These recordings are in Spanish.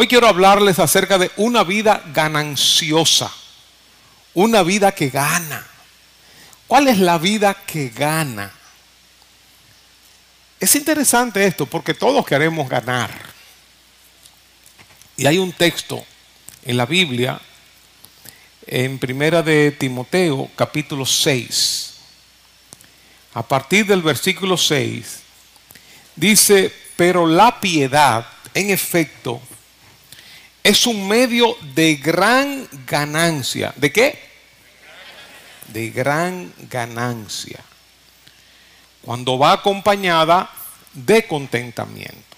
Hoy quiero hablarles acerca de una vida gananciosa, una vida que gana. ¿Cuál es la vida que gana? Es interesante esto porque todos queremos ganar. Y hay un texto en la Biblia, en Primera de Timoteo, capítulo 6. A partir del versículo 6, dice, pero la piedad, en efecto, es un medio de gran ganancia. ¿De qué? De gran ganancia. Cuando va acompañada de contentamiento.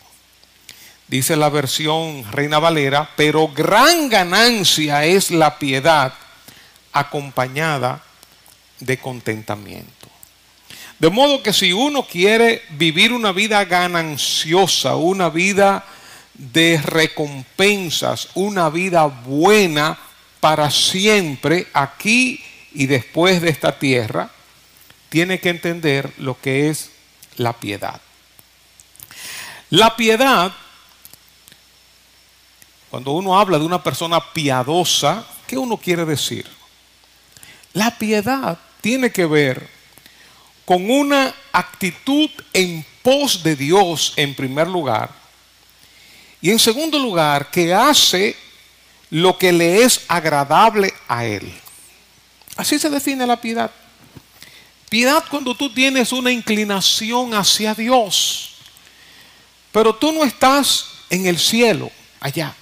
Dice la versión Reina Valera, pero gran ganancia es la piedad acompañada de contentamiento. De modo que si uno quiere vivir una vida gananciosa, una vida de recompensas, una vida buena para siempre aquí y después de esta tierra, tiene que entender lo que es la piedad. La piedad, cuando uno habla de una persona piadosa, ¿qué uno quiere decir? La piedad tiene que ver con una actitud en pos de Dios en primer lugar y en segundo lugar, que hace lo que le es agradable a Él. Así se define la piedad. Piedad cuando tú tienes una inclinación hacia Dios. Pero tú no estás en el cielo, allá.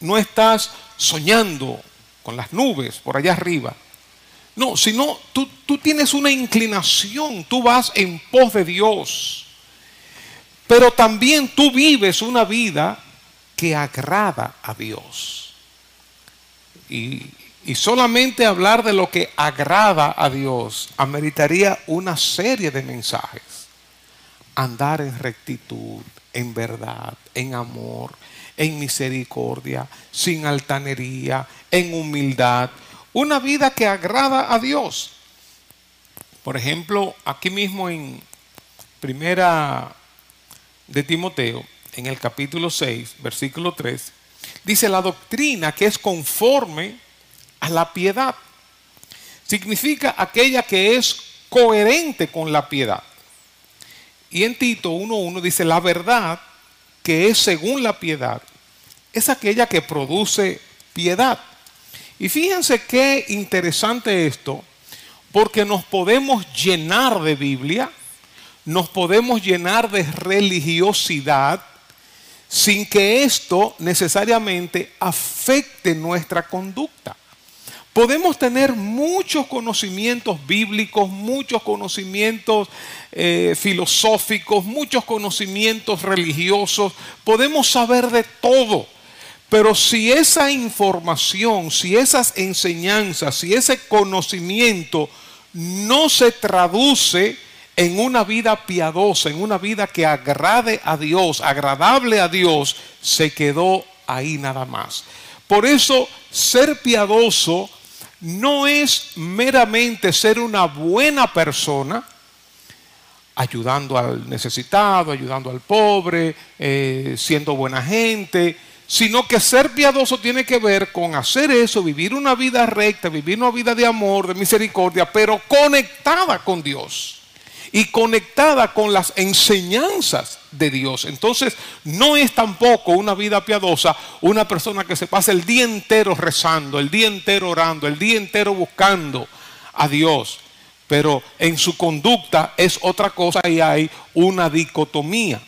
No estás soñando con las nubes por allá arriba. No, sino tú, tú tienes una inclinación, tú vas en pos de Dios. Pero también tú vives una vida que agrada a Dios. Y, solamente hablar de lo que agrada a Dios ameritaría una serie de mensajes. Andar en rectitud, en verdad, en amor, en misericordia, sin altanería, en humildad. Una vida que agrada a Dios. Por ejemplo, aquí mismo en primera de Timoteo, en el capítulo 6, versículo 3, dice la doctrina que es conforme a la piedad. Significa aquella que es coherente con la piedad. Y en Tito 1.1 dice la verdad que es según la piedad, es aquella que produce piedad. Y fíjense qué interesante esto, porque nos podemos llenar de Biblia, nos podemos llenar de religiosidad, sin que esto necesariamente afecte nuestra conducta. Podemos tener muchos conocimientos bíblicos, muchos conocimientos eh, filosóficos, muchos conocimientos religiosos, podemos saber de todo. Pero si esa información, si esas enseñanzas, si ese conocimiento no se traduce en una vida piadosa, en una vida que agrade a Dios, agradable a Dios, se quedó ahí nada más. Por eso ser piadoso no es meramente ser una buena persona, ayudando al necesitado, ayudando al pobre, eh, siendo buena gente, sino que ser piadoso tiene que ver con hacer eso, vivir una vida recta, vivir una vida de amor, de misericordia, pero conectada con Dios y conectada con las enseñanzas de Dios. Entonces, no es tampoco una vida piadosa una persona que se pasa el día entero rezando, el día entero orando, el día entero buscando a Dios. Pero en su conducta es otra cosa y hay una dicotomía.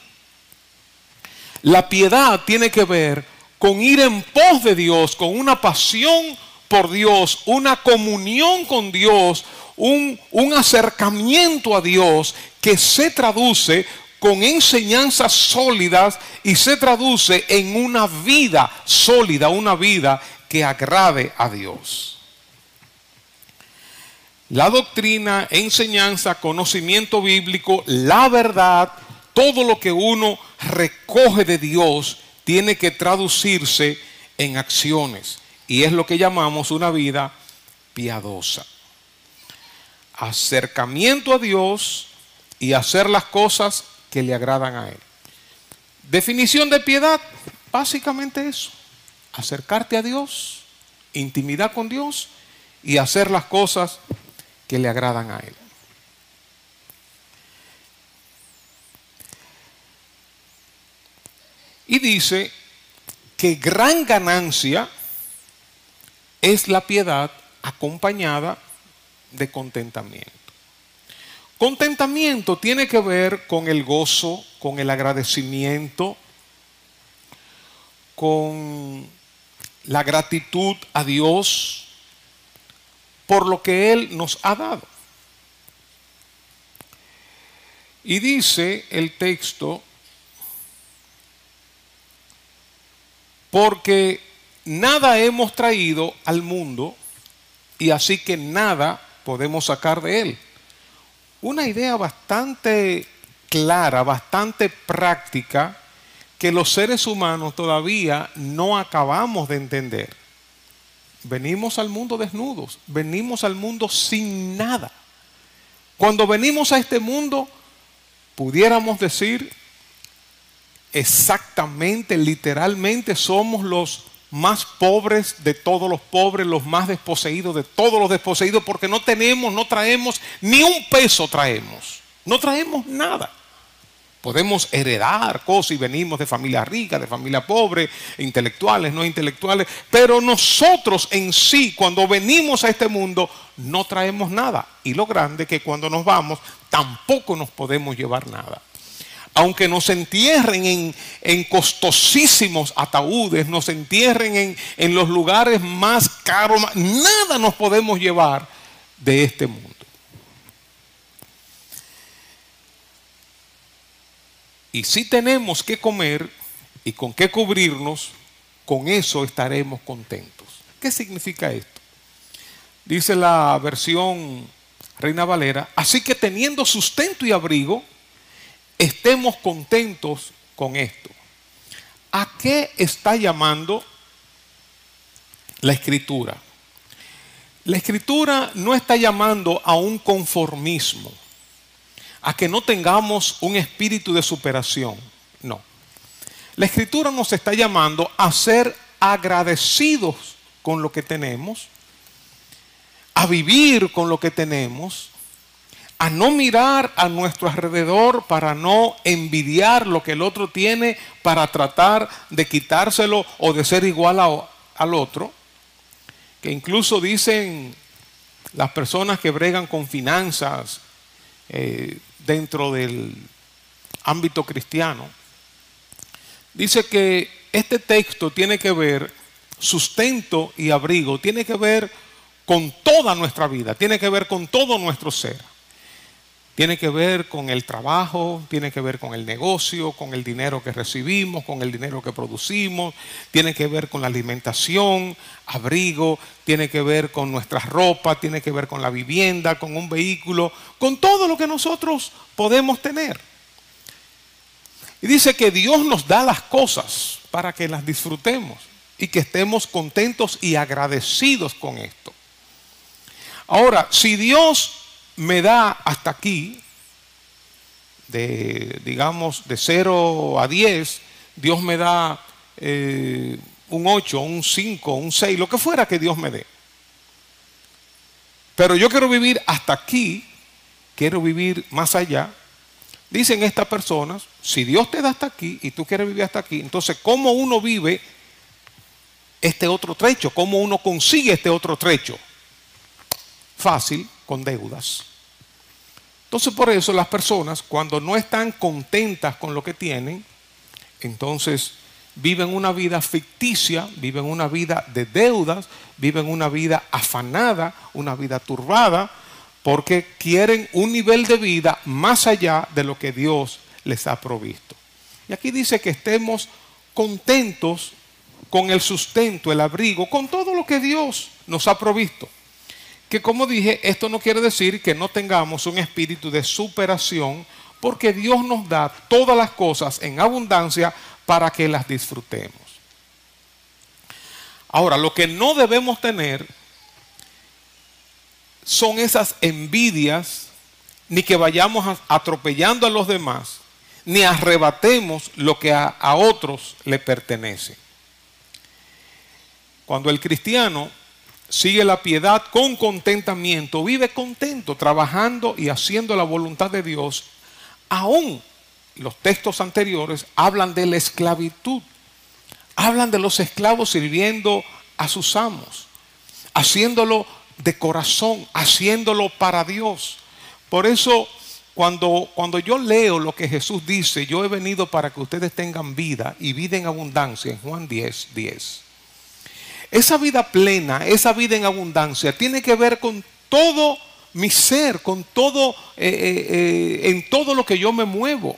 La piedad tiene que ver con ir en pos de Dios, con una pasión por Dios, una comunión con Dios, un, acercamiento a Dios que se traduce con enseñanzas sólidas y se traduce en una vida sólida, una vida que agrade a Dios. La doctrina, enseñanza, conocimiento bíblico, la verdad, todo lo que uno recoge de Dios tiene que traducirse en acciones. Y es lo que llamamos una vida piadosa acercamiento a Dios y hacer las cosas que le agradan a Él. Definición de piedad. básicamente eso, acercarte a Dios, intimidad con Dios y hacer las cosas que le agradan a Él. Y dice que gran ganancia es la piedad acompañada de contentamiento. Contentamiento tiene que ver con el gozo, con el agradecimiento, con la gratitud a Dios por lo que Él nos ha dado. Y dice el texto, porque nada hemos traído al mundo y así que nada podemos sacar de él. Una idea bastante clara, bastante práctica, que los seres humanos todavía no acabamos de entender. Venimos al mundo desnudos, venimos al mundo sin nada. Cuando venimos a este mundo, pudiéramos decir exactamente, literalmente, somos los más pobres de todos los pobres, los más desposeídos de todos los desposeídos, porque no tenemos, no traemos, ni un peso traemos, no traemos nada. Podemos heredar cosas y venimos de familia rica, de familia pobre, intelectuales, no intelectuales, pero nosotros en sí, cuando venimos a este mundo, no traemos nada. Y lo grande es que cuando nos vamos, tampoco nos podemos llevar nada aunque nos entierren en, costosísimos ataúdes, nos entierren en, en los lugares más caros, nada nos podemos llevar de este mundo. Y si tenemos que comer y con qué cubrirnos, con eso estaremos contentos. ¿Qué significa esto? Dice la versión Reina Valera, así que teniendo sustento y abrigo, estemos contentos con esto. ¿A qué está llamando la escritura? La escritura no está llamando a un conformismo, a que no tengamos un espíritu de superación. No. La escritura nos está llamando a ser agradecidos con lo que tenemos, a vivir con lo que tenemos, a no mirar a nuestro alrededor para no envidiar lo que el otro tiene para tratar de quitárselo o de ser igual al otro, que incluso dicen las personas que bregan con finanzas eh, dentro del ámbito cristiano, dice que este texto tiene que ver, sustento y abrigo, tiene que ver con toda nuestra vida, tiene que ver con todo nuestro ser. Tiene que ver con el trabajo, tiene que ver con el negocio, con el dinero que recibimos, con el dinero que producimos, tiene que ver con la alimentación, abrigo, tiene que ver con nuestra ropa, tiene que ver con la vivienda, con un vehículo, con todo lo que nosotros podemos tener. Y dice que Dios nos da las cosas para que las disfrutemos y que estemos contentos y agradecidos con esto. Ahora, si Dios me da hasta aquí, de, digamos, de 0 a 10, Dios me da eh, un 8, un 5, un 6, lo que fuera que Dios me dé. Pero yo quiero vivir hasta aquí, quiero vivir más allá. Dicen estas personas, si Dios te da hasta aquí y tú quieres vivir hasta aquí, entonces ¿cómo uno vive este otro trecho? ¿Cómo uno consigue este otro trecho? Fácil, con deudas. Entonces por eso las personas cuando no están contentas con lo que tienen, entonces viven una vida ficticia, viven una vida de deudas, viven una vida afanada, una vida turbada, porque quieren un nivel de vida más allá de lo que Dios les ha provisto. Y aquí dice que estemos contentos con el sustento, el abrigo, con todo lo que Dios nos ha provisto que como dije, esto no quiere decir que no tengamos un espíritu de superación, porque Dios nos da todas las cosas en abundancia para que las disfrutemos. Ahora, lo que no debemos tener son esas envidias, ni que vayamos atropellando a los demás, ni arrebatemos lo que a, otros le pertenece. Cuando el cristiano sigue la piedad con contentamiento, vive contento, trabajando y haciendo la voluntad de Dios, aún los textos anteriores hablan de la esclavitud, hablan de los esclavos sirviendo a sus amos, haciéndolo de corazón, haciéndolo para Dios. Por eso, cuando, cuando yo leo lo que Jesús dice, yo he venido para que ustedes tengan vida y vida en abundancia, en Juan 10, 10. Esa vida plena, esa vida en abundancia, tiene que ver con todo mi ser, con todo, eh, eh, eh, en todo lo que yo me muevo,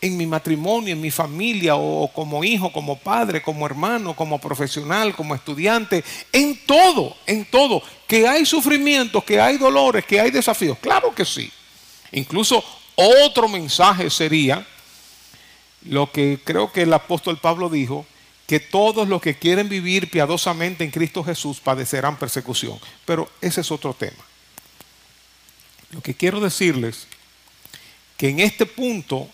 en mi matrimonio, en mi familia, o como hijo, como padre, como hermano, como profesional, como estudiante, en todo, en todo. Que hay sufrimientos, que hay dolores, que hay desafíos, claro que sí. Incluso otro mensaje sería lo que creo que el apóstol Pablo dijo, que todos los que quieren vivir piadosamente en Cristo Jesús padecerán persecución. Pero ese es otro tema. Lo que quiero decirles, que en este punto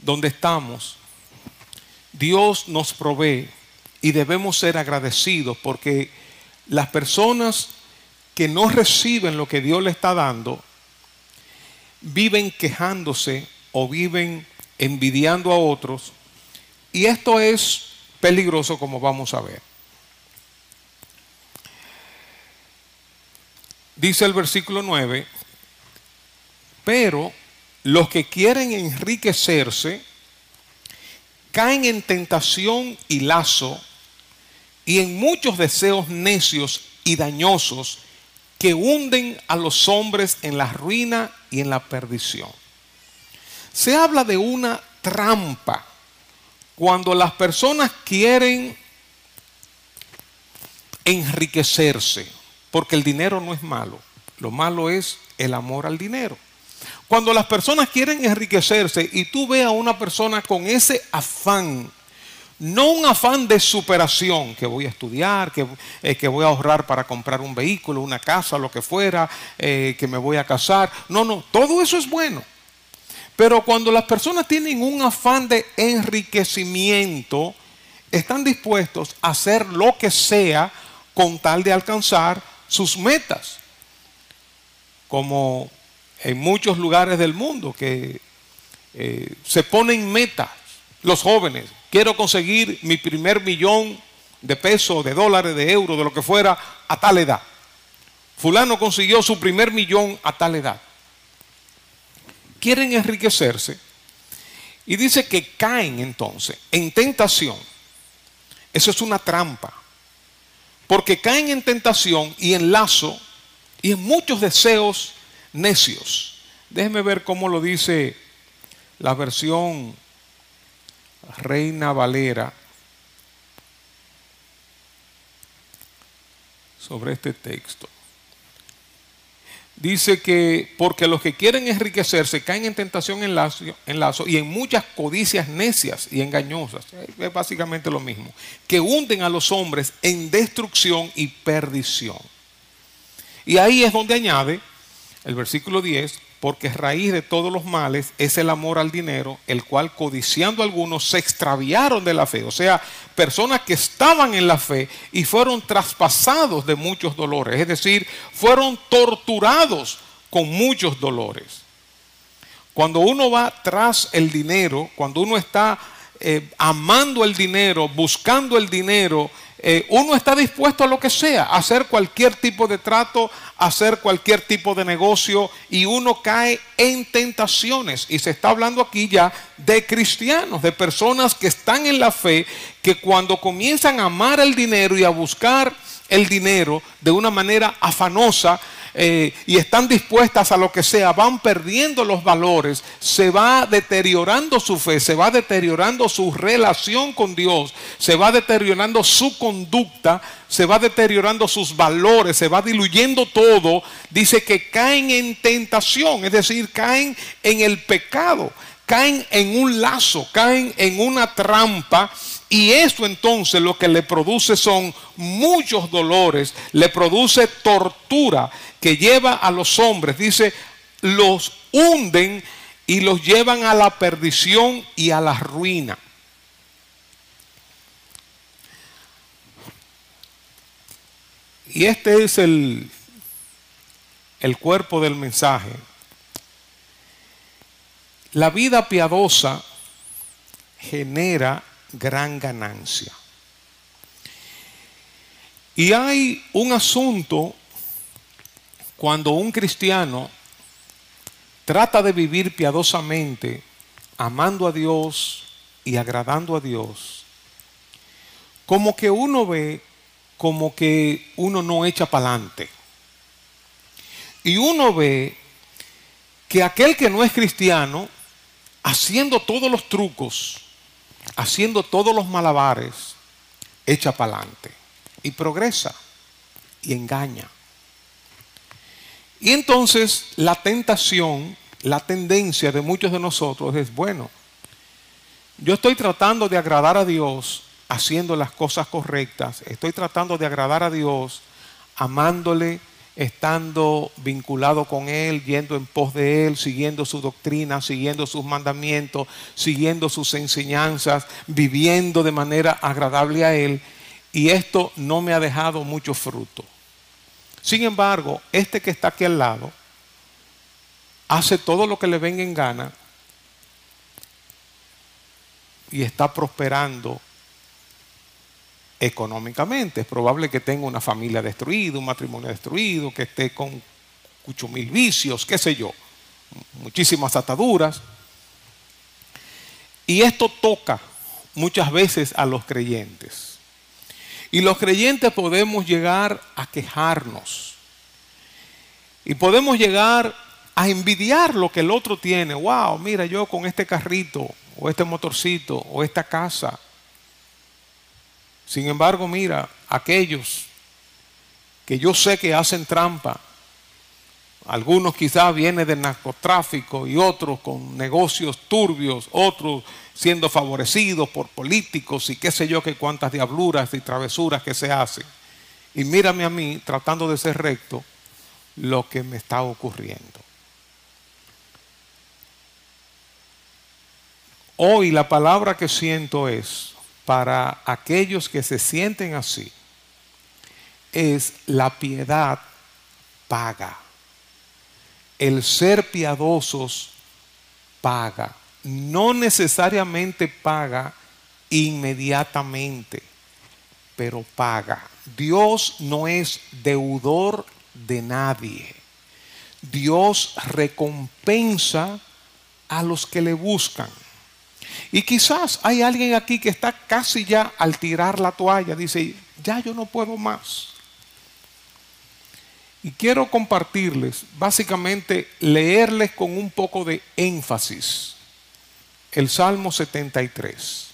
donde estamos, Dios nos provee y debemos ser agradecidos porque las personas que no reciben lo que Dios le está dando, viven quejándose o viven envidiando a otros y esto es peligroso como vamos a ver. Dice el versículo 9, pero los que quieren enriquecerse caen en tentación y lazo y en muchos deseos necios y dañosos que hunden a los hombres en la ruina y en la perdición. Se habla de una trampa cuando las personas quieren enriquecerse, porque el dinero no es malo, lo malo es el amor al dinero. Cuando las personas quieren enriquecerse y tú ves a una persona con ese afán, no un afán de superación, que voy a estudiar, que, eh, que voy a ahorrar para comprar un vehículo, una casa, lo que fuera, eh, que me voy a casar. No, no, todo eso es bueno. Pero cuando las personas tienen un afán de enriquecimiento, están dispuestos a hacer lo que sea con tal de alcanzar sus metas. Como en muchos lugares del mundo que eh, se ponen metas los jóvenes. Quiero conseguir mi primer millón de pesos, de dólares, de euros, de lo que fuera, a tal edad. Fulano consiguió su primer millón a tal edad quieren enriquecerse y dice que caen entonces en tentación. Eso es una trampa. Porque caen en tentación y en lazo y en muchos deseos necios. Déjeme ver cómo lo dice la versión Reina Valera sobre este texto dice que porque los que quieren enriquecerse caen en tentación en lazo, y en muchas codicias necias y engañosas, es básicamente lo mismo, que hunden a los hombres en destrucción y perdición. Y ahí es donde añade el versículo 10, porque raíz de todos los males es el amor al dinero, el cual codiciando algunos se extraviaron de la fe. O sea, personas que estaban en la fe y fueron traspasados de muchos dolores, es decir, fueron torturados con muchos dolores. Cuando uno va tras el dinero, cuando uno está eh, amando el dinero, buscando el dinero, eh, uno está dispuesto a lo que sea, a hacer cualquier tipo de trato, a hacer cualquier tipo de negocio y uno cae en tentaciones. Y se está hablando aquí ya de cristianos, de personas que están en la fe, que cuando comienzan a amar el dinero y a buscar el dinero de una manera afanosa, eh, y están dispuestas a lo que sea, van perdiendo los valores, se va deteriorando su fe, se va deteriorando su relación con Dios, se va deteriorando su conducta, se va deteriorando sus valores, se va diluyendo todo, dice que caen en tentación, es decir, caen en el pecado, caen en un lazo, caen en una trampa y eso entonces lo que le produce son muchos dolores, le produce tortura que lleva a los hombres, dice, los hunden y los llevan a la perdición y a la ruina. Y este es el, el cuerpo del mensaje. La vida piadosa genera gran ganancia. Y hay un asunto cuando un cristiano trata de vivir piadosamente, amando a Dios y agradando a Dios, como que uno ve como que uno no echa para adelante. Y uno ve que aquel que no es cristiano, haciendo todos los trucos, haciendo todos los malabares, echa para adelante y progresa y engaña. Y entonces la tentación, la tendencia de muchos de nosotros es, bueno, yo estoy tratando de agradar a Dios haciendo las cosas correctas, estoy tratando de agradar a Dios amándole, estando vinculado con Él, yendo en pos de Él, siguiendo su doctrina, siguiendo sus mandamientos, siguiendo sus enseñanzas, viviendo de manera agradable a Él. Y esto no me ha dejado mucho fruto. Sin embargo, este que está aquí al lado hace todo lo que le venga en gana y está prosperando económicamente. Es probable que tenga una familia destruida, un matrimonio destruido, que esté con muchos mil vicios, qué sé yo, muchísimas ataduras. Y esto toca muchas veces a los creyentes. Y los creyentes podemos llegar a quejarnos. Y podemos llegar a envidiar lo que el otro tiene. Wow, mira yo con este carrito, o este motorcito, o esta casa. Sin embargo, mira, aquellos que yo sé que hacen trampa, algunos quizás vienen del narcotráfico y otros con negocios turbios, otros siendo favorecidos por políticos y qué sé yo qué cuántas diabluras y travesuras que se hacen. Y mírame a mí tratando de ser recto lo que me está ocurriendo. Hoy la palabra que siento es, para aquellos que se sienten así es la piedad paga. El ser piadosos paga. No necesariamente paga inmediatamente, pero paga. Dios no es deudor de nadie. Dios recompensa a los que le buscan. Y quizás hay alguien aquí que está casi ya al tirar la toalla, dice, ya yo no puedo más. Y quiero compartirles, básicamente, leerles con un poco de énfasis el Salmo 73.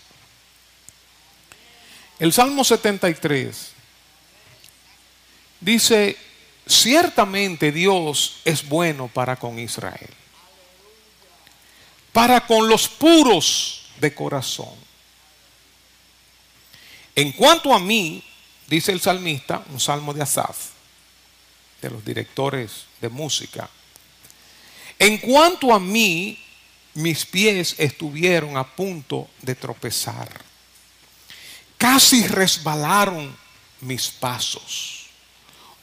El Salmo 73 dice, ciertamente Dios es bueno para con Israel para con los puros de corazón. En cuanto a mí, dice el salmista, un salmo de Asaf, de los directores de música, en cuanto a mí, mis pies estuvieron a punto de tropezar. Casi resbalaron mis pasos.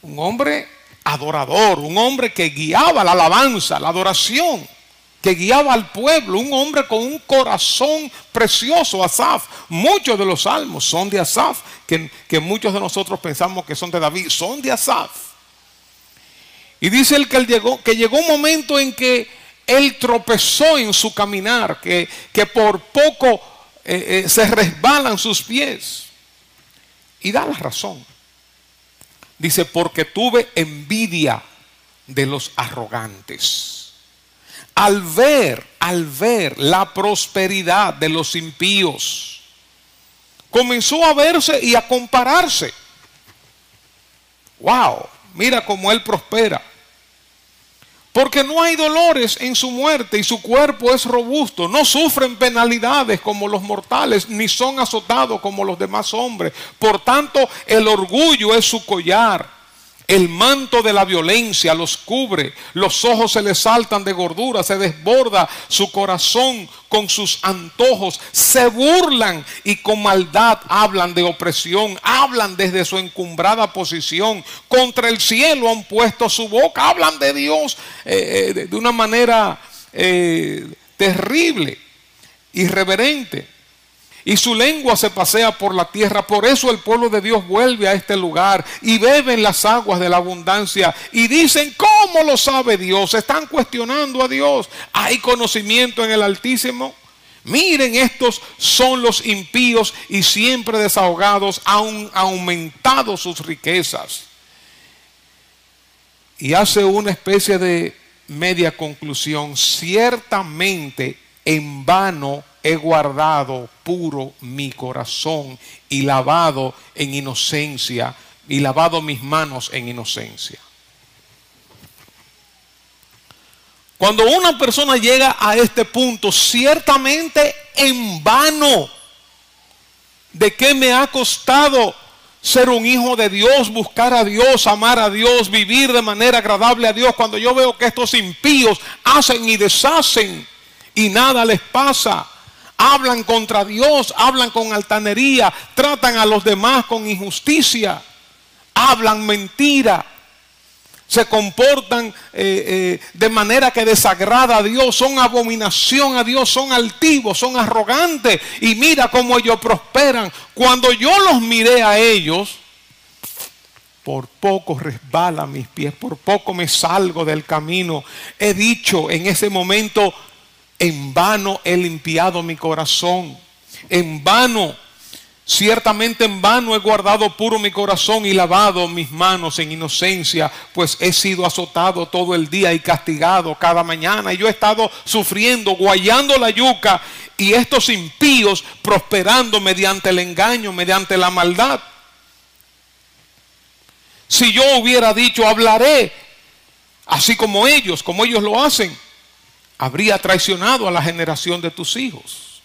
Un hombre adorador, un hombre que guiaba la alabanza, la adoración que guiaba al pueblo, un hombre con un corazón precioso, Asaf. Muchos de los salmos son de Asaf, que, que, muchos de nosotros pensamos que son de David, son de Asaf. Y dice él que, llegó, que llegó un momento en que él tropezó en su caminar, que, que por poco eh, eh, se resbalan sus pies. Y da la razón. Dice, porque tuve envidia de los arrogantes al ver, al ver la prosperidad de los impíos, comenzó a verse y a compararse. Wow, mira cómo él prospera. Porque no hay dolores en su muerte y su cuerpo es robusto. No sufren penalidades como los mortales, ni son azotados como los demás hombres. Por tanto, el orgullo es su collar El manto de la violencia los cubre, los ojos se les saltan de gordura, se desborda su corazón con sus antojos, se burlan y con maldad hablan de opresión, hablan desde su encumbrada posición, contra el cielo han puesto su boca, hablan de Dios eh, eh, de una manera eh, terrible, irreverente y su lengua se pasea por la tierra. Por eso el pueblo de Dios vuelve a este lugar y beben las aguas de la abundancia y dicen, ¿cómo lo sabe Dios? Están cuestionando a Dios. ¿Hay conocimiento en el Altísimo? Miren, estos son los impíos y siempre desahogados, han aumentado sus riquezas. Y hace una especie de media conclusión. Ciertamente en vano he guardado puro mi corazón y lavado en inocencia y lavado mis manos en inocencia. Cuando una persona llega a este punto, ciertamente en vano, ¿de qué me ha costado ser un hijo de Dios, buscar a Dios, amar a Dios, vivir de manera agradable a Dios? Cuando yo veo que estos impíos hacen y deshacen y nada les pasa hablan contra Dios, hablan con altanería, tratan a los demás con injusticia, hablan mentira, se comportan eh, eh, de manera que desagrada a Dios, son abominación a Dios, son altivos, son arrogantes. Y mira cómo ellos prosperan. Cuando yo los miré a ellos, por poco resbala mis pies, por poco me salgo del camino. He dicho en ese momento, en vano he limpiado mi corazón. En vano, ciertamente en vano he guardado puro mi corazón y lavado mis manos en inocencia, pues he sido azotado todo el día y castigado cada mañana. Y yo he estado sufriendo, guayando la yuca y estos impíos prosperando mediante el engaño, mediante la maldad. Si yo hubiera dicho, hablaré así como ellos, como ellos lo hacen habría traicionado a la generación de tus hijos.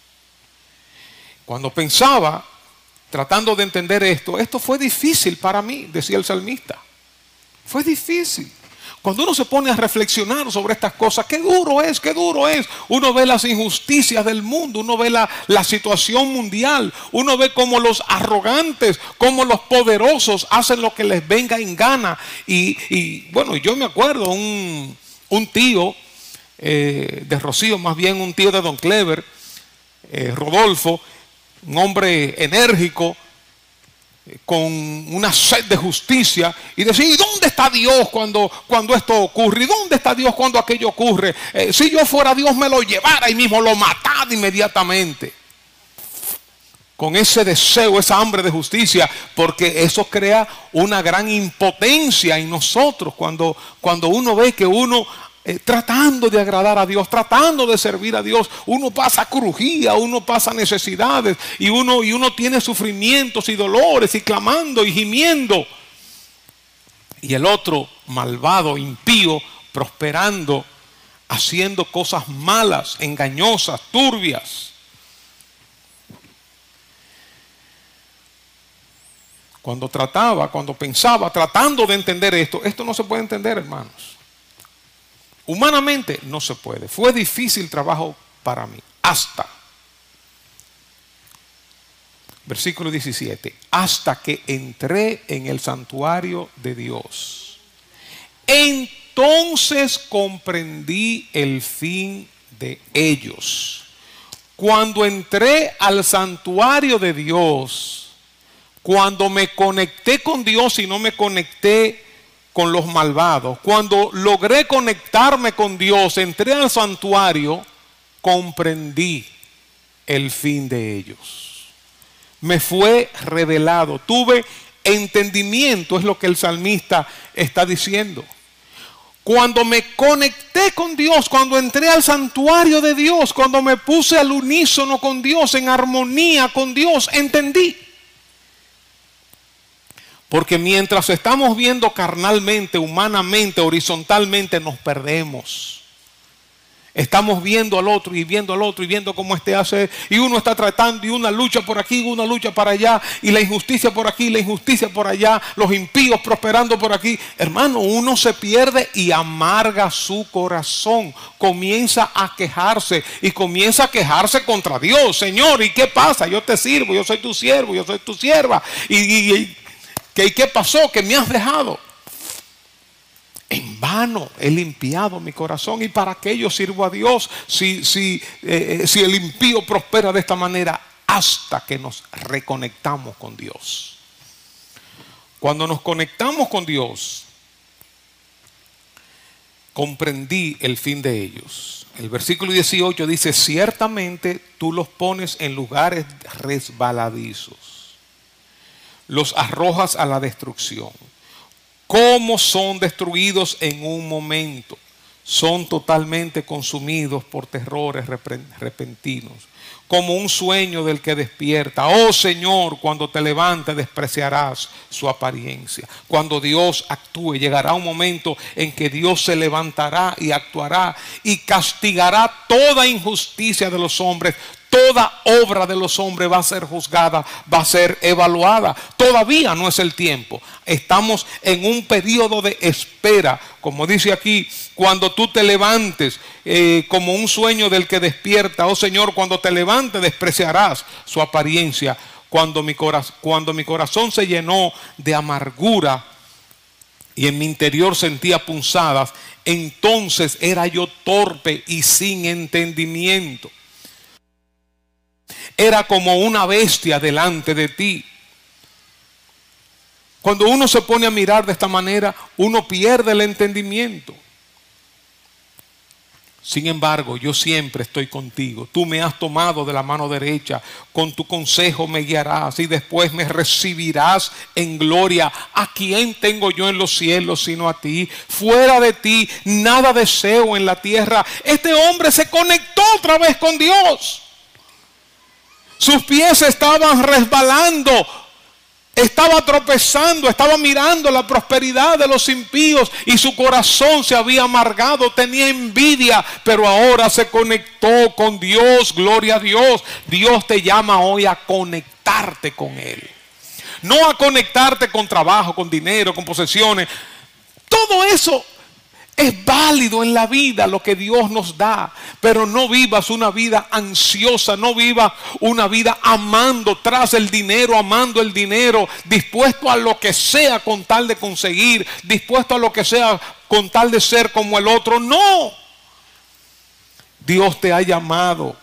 Cuando pensaba, tratando de entender esto, esto fue difícil para mí, decía el salmista. Fue difícil. Cuando uno se pone a reflexionar sobre estas cosas, qué duro es, qué duro es. Uno ve las injusticias del mundo, uno ve la, situación mundial, uno ve cómo los arrogantes, cómo los poderosos hacen lo que les venga en gana. Y, bueno, yo me acuerdo un, un tío eh, de Rocío, más bien un tío de Don Clever, eh, Rodolfo, un hombre enérgico, eh, con una sed de justicia, y decir, ¿y dónde está Dios cuando, cuando esto ocurre? ¿Y dónde está Dios cuando aquello ocurre? si yo fuera Dios me lo llevara y mismo lo matara inmediatamente. Con ese deseo, esa hambre de justicia, porque eso crea una gran impotencia en nosotros cuando, cuando uno ve que uno eh, tratando de agradar a Dios, tratando de servir a Dios. Uno pasa crujía, uno pasa necesidades y uno, y uno tiene sufrimientos y dolores y clamando y gimiendo. Y el otro, malvado, impío, prosperando, haciendo cosas malas, engañosas, turbias. Cuando trataba, cuando pensaba, tratando de entender esto, esto no se puede entender, hermanos. Humanamente no se puede. Fue difícil trabajo para mí. Hasta. Versículo 17. Hasta que entré en el santuario de Dios. Entonces comprendí el fin de ellos. Cuando entré al santuario de Dios, cuando me conecté con Dios y no me conecté con los malvados. Cuando logré conectarme con Dios, entré al santuario, comprendí el fin de ellos. Me fue revelado, tuve entendimiento, es lo que el salmista está diciendo. Cuando me conecté con Dios, cuando entré al santuario de Dios, cuando me puse al unísono con Dios, en armonía con Dios, entendí. Porque mientras estamos viendo carnalmente, humanamente, horizontalmente, nos perdemos. Estamos viendo al otro y viendo al otro y viendo cómo este hace. Y uno está tratando y una lucha por aquí, una lucha para allá. Y la injusticia por aquí, la injusticia por allá. Los impíos prosperando por aquí. Hermano, uno se pierde y amarga su corazón. Comienza a quejarse y comienza a quejarse contra Dios. Señor, ¿y qué pasa? Yo te sirvo, yo soy tu siervo, yo soy tu sierva. ¿Y, y, qué pasó? Que me has dejado. En vano he limpiado mi corazón. ¿Y para qué yo sirvo a Dios si, si, eh, eh, si el impío prospera de esta manera? Hasta que nos reconectamos con Dios. Cuando nos conectamos con Dios, comprendí el fin de ellos. El versículo 18 dice, ciertamente tú los pones en lugares resbaladizos, los arrojas a la destrucción cómo son destruidos en un momento. Son totalmente consumidos por terrores repentinos, como un sueño del que despierta. Oh Señor, cuando te levantes despreciarás su apariencia. Cuando Dios actúe, llegará un momento en que Dios se levantará y actuará y castigará toda injusticia de los hombres, toda obra de los hombres va a ser juzgada, va a ser evaluada. Todavía no es el tiempo. Estamos en un periodo de espera. Como dice aquí, cuando tú te levantes eh, como un sueño del que despierta, oh Señor, cuando te levantes despreciarás su apariencia. Cuando mi, cuando mi corazón se llenó de amargura y en mi interior sentía punzadas, entonces era yo torpe y sin entendimiento era como una bestia delante de ti. Cuando uno se pone a mirar de esta manera, uno pierde el entendimiento. Sin embargo, yo siempre estoy contigo. Tú me has tomado de la mano derecha. Con tu consejo me guiarás y después me recibirás en gloria. ¿A quién tengo yo en los cielos sino a ti? Fuera de ti, nada deseo en la tierra. Este hombre se conectó otra vez con Dios. Sus pies estaban resbalando, estaba tropezando, estaba mirando la prosperidad de los impíos y su corazón se había amargado, tenía envidia, pero ahora se conectó con Dios, gloria a Dios. Dios te llama hoy a conectarte con Él. No a conectarte con trabajo, con dinero, con posesiones. Todo eso es válido en la vida lo que Dios nos da, pero no vivas una vida ansiosa, no vivas una vida amando tras el dinero, amando el dinero, dispuesto a lo que sea con tal de conseguir, dispuesto a lo que sea con tal de ser como el otro. No. Dios te ha llamado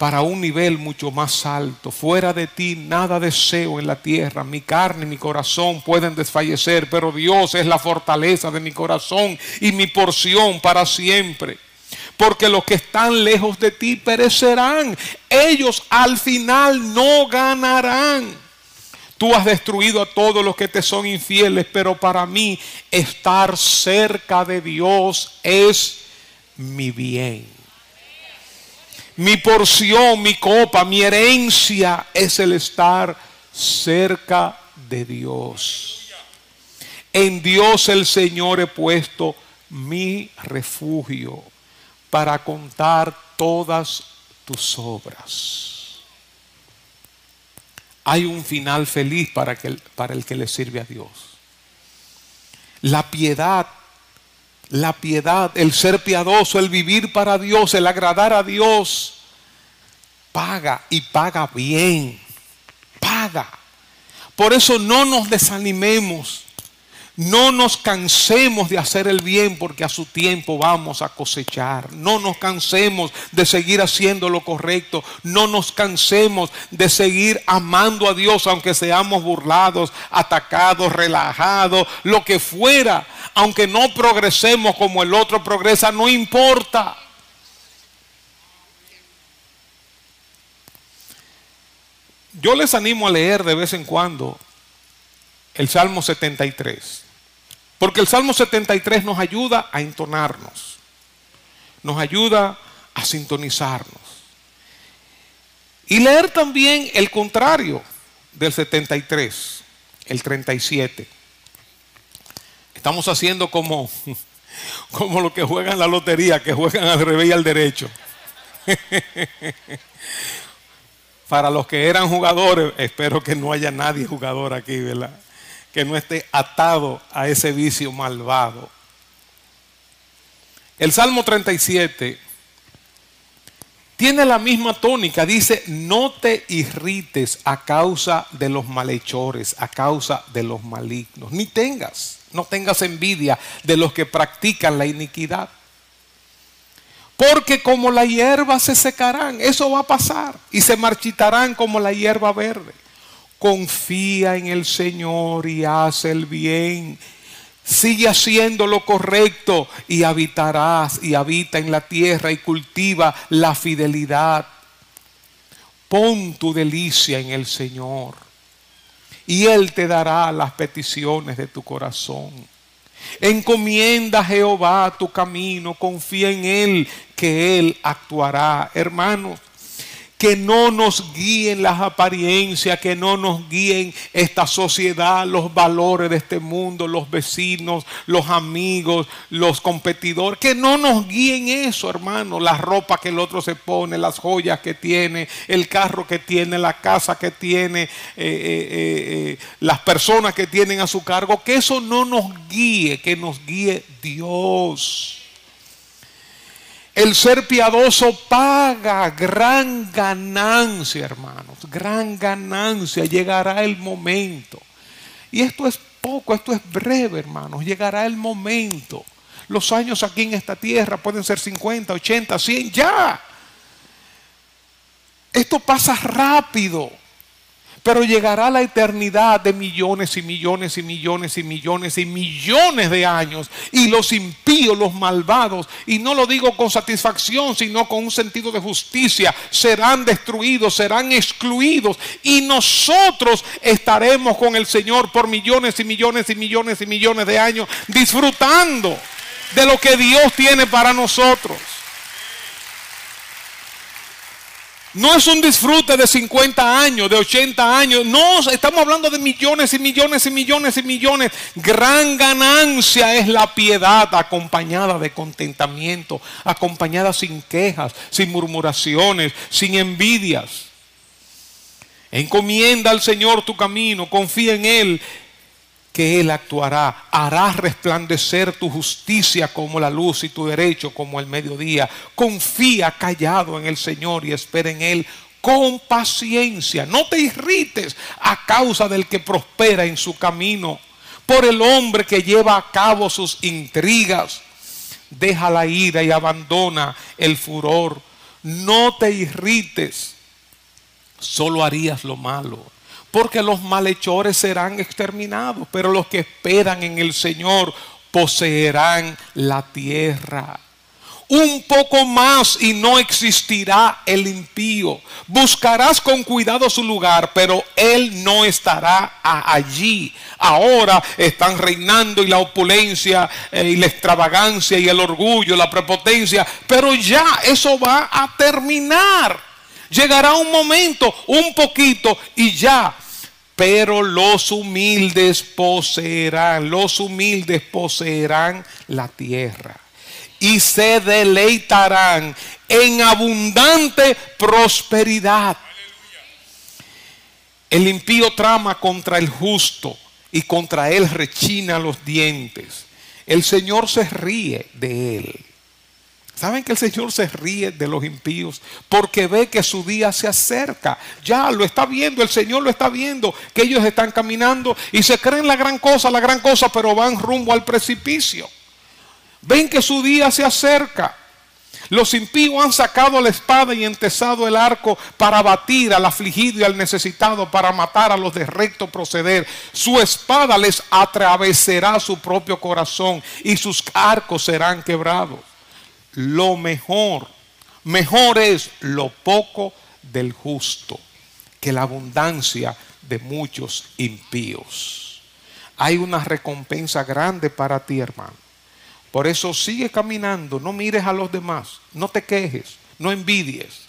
para un nivel mucho más alto. Fuera de ti nada deseo en la tierra. Mi carne y mi corazón pueden desfallecer, pero Dios es la fortaleza de mi corazón y mi porción para siempre. Porque los que están lejos de ti perecerán. Ellos al final no ganarán. Tú has destruido a todos los que te son infieles, pero para mí estar cerca de Dios es mi bien. Mi porción, mi copa, mi herencia es el estar cerca de Dios. En Dios el Señor he puesto mi refugio para contar todas tus obras. Hay un final feliz para, para el que le sirve a Dios. La piedad la piedad, el ser piadoso, el vivir para Dios, el agradar a Dios, paga y paga bien. Paga. Por eso no nos desanimemos. No nos cansemos de hacer el bien porque a su tiempo vamos a cosechar. No nos cansemos de seguir haciendo lo correcto. No nos cansemos de seguir amando a Dios aunque seamos burlados, atacados, relajados, lo que fuera. Aunque no progresemos como el otro progresa, no importa. Yo les animo a leer de vez en cuando el Salmo 73. Porque el Salmo 73 nos ayuda a entonarnos, nos ayuda a sintonizarnos. Y leer también el contrario del 73, el 37. Estamos haciendo como, Como los que juegan la lotería, que juegan al revés y al derecho. Para los que eran jugadores, espero que no haya nadie jugador aquí, ¿verdad? Que no esté atado a ese vicio malvado. El Salmo 37 tiene la misma tónica, dice, no te irrites a causa de los malhechores, a causa de los malignos, ni tengas, no tengas envidia de los que practican la iniquidad porque como la hierba se secarán, eso va a pasar, y se marchitarán como la hierba verde. Confía en el Señor y haz el bien. Sigue haciendo lo correcto y habitarás y habita en la tierra y cultiva la fidelidad. Pon tu delicia en el Señor y Él te dará las peticiones de tu corazón. Encomienda a Jehová tu camino, confía en Él, que Él actuará. Hermanos, que no nos guíen las apariencias, que no nos guíen esta sociedad, los valores de este mundo, los vecinos, los amigos, los competidores, que no nos guíen eso, hermano, la ropa que el otro se pone, las joyas que tiene, el carro que tiene, la casa que tiene, eh, eh, eh, las personas que tienen a su cargo, que eso no nos guíe, que nos guíe Dios. El ser piadoso paga gran ganancia, hermanos, gran ganancia. Llegará el momento. Y esto es poco, esto es breve, hermanos. Llegará el momento. Los años aquí en esta tierra pueden ser 50, 80, 100, ya. Esto pasa rápido. Pero llegará la eternidad de millones y millones y millones y millones y millones de años. Y los impíos, los malvados, y no lo digo con satisfacción, sino con un sentido de justicia, serán destruidos, serán excluidos. Y nosotros estaremos con el Señor por millones y millones y millones y millones de años disfrutando de lo que Dios tiene para nosotros. No es un disfrute de 50 años, de 80 años. No, estamos hablando de millones y millones y millones y millones. Gran ganancia es la piedad acompañada de contentamiento, acompañada sin quejas, sin murmuraciones, sin envidias. Encomienda al Señor tu camino, confía en Él que Él actuará, hará resplandecer tu justicia como la luz y tu derecho como el mediodía. Confía callado en el Señor y espera en Él con paciencia. No te irrites a causa del que prospera en su camino, por el hombre que lleva a cabo sus intrigas. Deja la ira y abandona el furor. No te irrites, solo harías lo malo porque los malhechores serán exterminados, pero los que esperan en el Señor poseerán la tierra. Un poco más y no existirá el impío. Buscarás con cuidado su lugar, pero él no estará allí. Ahora están reinando y la opulencia eh, y la extravagancia y el orgullo, la prepotencia, pero ya eso va a terminar. Llegará un momento, un poquito, y ya. Pero los humildes poseerán, los humildes poseerán la tierra. Y se deleitarán en abundante prosperidad. El impío trama contra el justo y contra él rechina los dientes. El Señor se ríe de él. ¿Saben que el Señor se ríe de los impíos? Porque ve que su día se acerca. Ya lo está viendo, el Señor lo está viendo, que ellos están caminando y se creen la gran cosa, la gran cosa, pero van rumbo al precipicio. Ven que su día se acerca. Los impíos han sacado la espada y entesado el arco para batir al afligido y al necesitado, para matar a los de recto proceder. Su espada les atravesará su propio corazón y sus arcos serán quebrados lo mejor. Mejor es lo poco del justo que la abundancia de muchos impíos. Hay una recompensa grande para ti, hermano. Por eso sigue caminando, no mires a los demás, no te quejes, no envidies.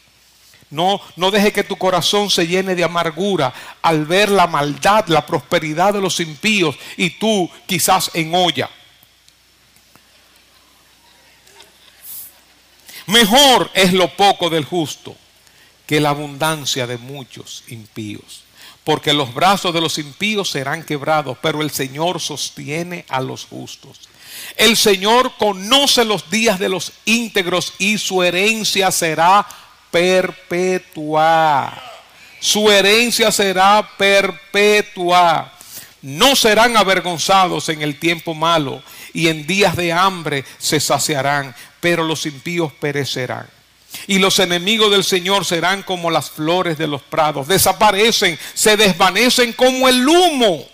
No, no deje que tu corazón se llene de amargura al ver la maldad, la prosperidad de los impíos y tú quizás en olla. Mejor es lo poco del justo que la abundancia de muchos impíos. Porque los brazos de los impíos serán quebrados, pero el Señor sostiene a los justos. El Señor conoce los días de los íntegros y su herencia será perpetua. Su herencia será perpetua. No serán avergonzados en el tiempo malo y en días de hambre se saciarán, pero los impíos perecerán. Y los enemigos del Señor serán como las flores de los prados, desaparecen, se desvanecen como el humo.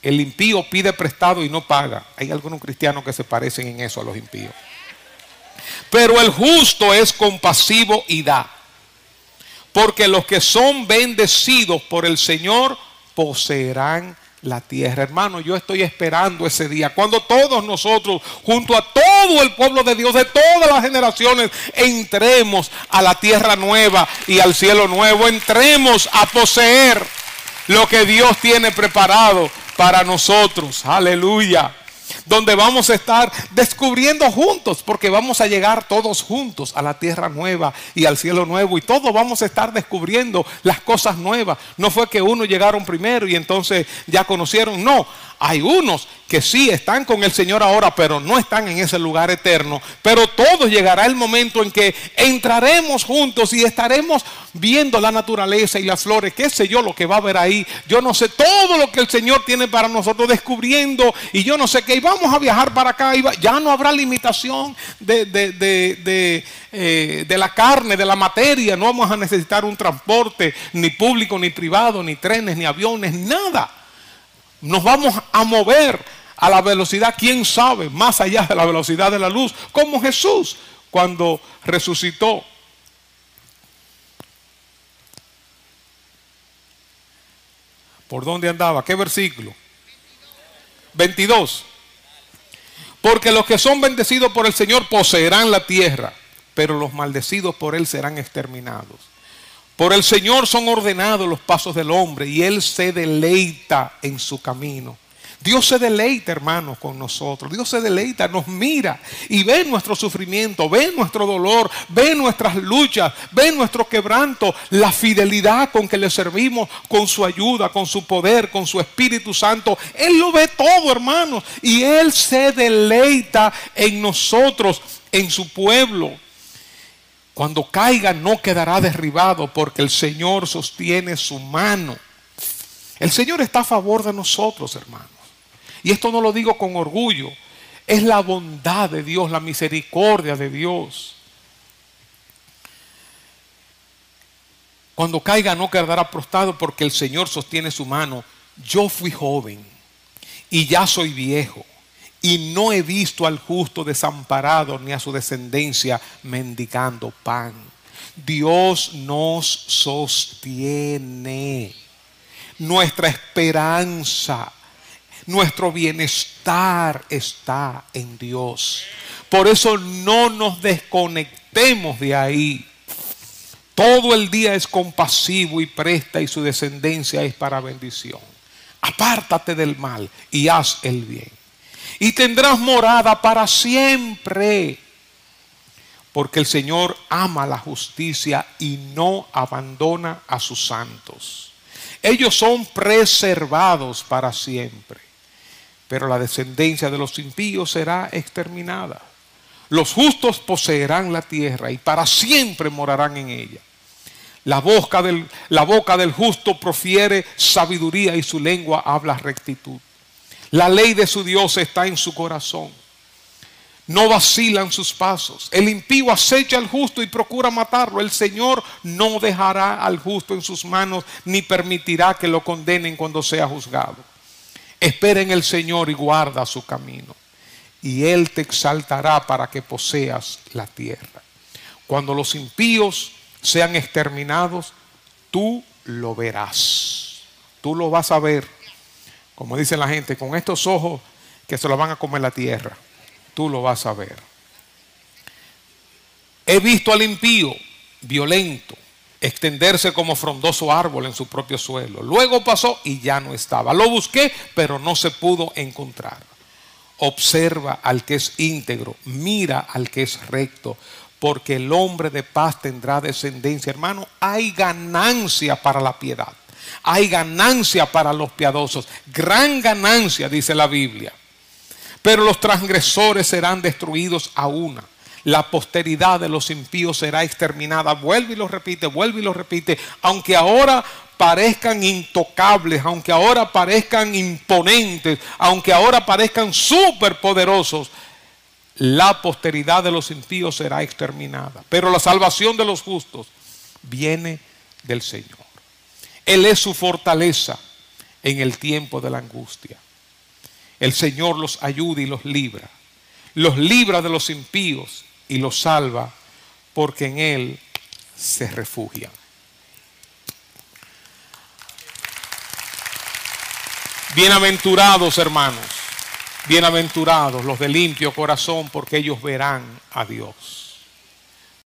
El impío pide prestado y no paga. Hay algunos cristianos que se parecen en eso a los impíos. Pero el justo es compasivo y da. Porque los que son bendecidos por el Señor poseerán la tierra. Hermano, yo estoy esperando ese día, cuando todos nosotros, junto a todo el pueblo de Dios, de todas las generaciones, entremos a la tierra nueva y al cielo nuevo, entremos a poseer lo que Dios tiene preparado para nosotros. Aleluya donde vamos a estar descubriendo juntos, porque vamos a llegar todos juntos a la tierra nueva y al cielo nuevo, y todos vamos a estar descubriendo las cosas nuevas. No fue que uno llegaron primero y entonces ya conocieron, no, hay unos que sí están con el Señor ahora, pero no están en ese lugar eterno. Pero todos llegará el momento en que entraremos juntos y estaremos viendo la naturaleza y las flores, qué sé yo lo que va a haber ahí. Yo no sé todo lo que el Señor tiene para nosotros descubriendo y yo no sé qué. Y vamos a viajar para acá. Ya no habrá limitación de, de, eh, de la carne, de la materia. No vamos a necesitar un transporte ni público, ni privado, ni trenes, ni aviones, nada. Nos vamos a mover a la velocidad, quién sabe, más allá de la velocidad de la luz, como Jesús cuando resucitó. ¿Por dónde andaba? ¿Qué versículo? 22. Porque los que son bendecidos por el Señor poseerán la tierra, pero los maldecidos por Él serán exterminados. Por el Señor son ordenados los pasos del hombre y Él se deleita en su camino. Dios se deleita, hermanos, con nosotros. Dios se deleita, nos mira y ve nuestro sufrimiento, ve nuestro dolor, ve nuestras luchas, ve nuestro quebranto, la fidelidad con que le servimos, con su ayuda, con su poder, con su Espíritu Santo. Él lo ve todo, hermanos, y Él se deleita en nosotros, en su pueblo. Cuando caiga no quedará derribado porque el Señor sostiene su mano. El Señor está a favor de nosotros, hermanos. Y esto no lo digo con orgullo. Es la bondad de Dios, la misericordia de Dios. Cuando caiga no quedará prostrado porque el Señor sostiene su mano. Yo fui joven y ya soy viejo y no he visto al justo desamparado ni a su descendencia mendigando pan. Dios nos sostiene. Nuestra esperanza, nuestro bienestar está en Dios. Por eso no nos desconectemos de ahí. Todo el día es compasivo y presta y su descendencia es para bendición. Apártate del mal y haz el bien y tendrás morada para siempre. Porque el Señor ama la justicia y no abandona a sus santos. Ellos son preservados para siempre. Pero la descendencia de los impíos será exterminada. Los justos poseerán la tierra y para siempre morarán en ella. La boca, del, la boca del justo profiere sabiduría y su lengua habla rectitud. La ley de su Dios está en su corazón. No vacilan sus pasos. El impío acecha al justo y procura matarlo. El Señor no dejará al justo en sus manos ni permitirá que lo condenen cuando sea juzgado. Espera en el Señor y guarda su camino. Y Él te exaltará para que poseas la tierra. Cuando los impíos sean exterminados, tú lo verás. Tú lo vas a ver como dice la gente, con estos ojos que se lo van a comer la tierra, tú lo vas a ver. He visto al impío violento extenderse como frondoso árbol en su propio suelo. Luego pasó y ya no estaba. Lo busqué, pero no se pudo encontrar. Observa al que es íntegro, mira al que es recto, porque el hombre de paz tendrá descendencia. Hermano, hay ganancia para la piedad, hay ganancia para los piadosos, gran ganancia, dice la Biblia. Pero los transgresores serán destruidos a una. La posteridad de los impíos será exterminada. Vuelve y lo repite, vuelve y lo repite. Aunque ahora parezcan intocables, aunque ahora parezcan imponentes, aunque ahora parezcan superpoderosos, la posteridad de los impíos será exterminada. Pero la salvación de los justos viene del Señor. Él es su fortaleza en el tiempo de la angustia. El Señor los ayuda y los libra. Los libra de los impíos y los salva porque en Él se refugian. Bienaventurados hermanos, bienaventurados los de limpio corazón, porque ellos verán a Dios.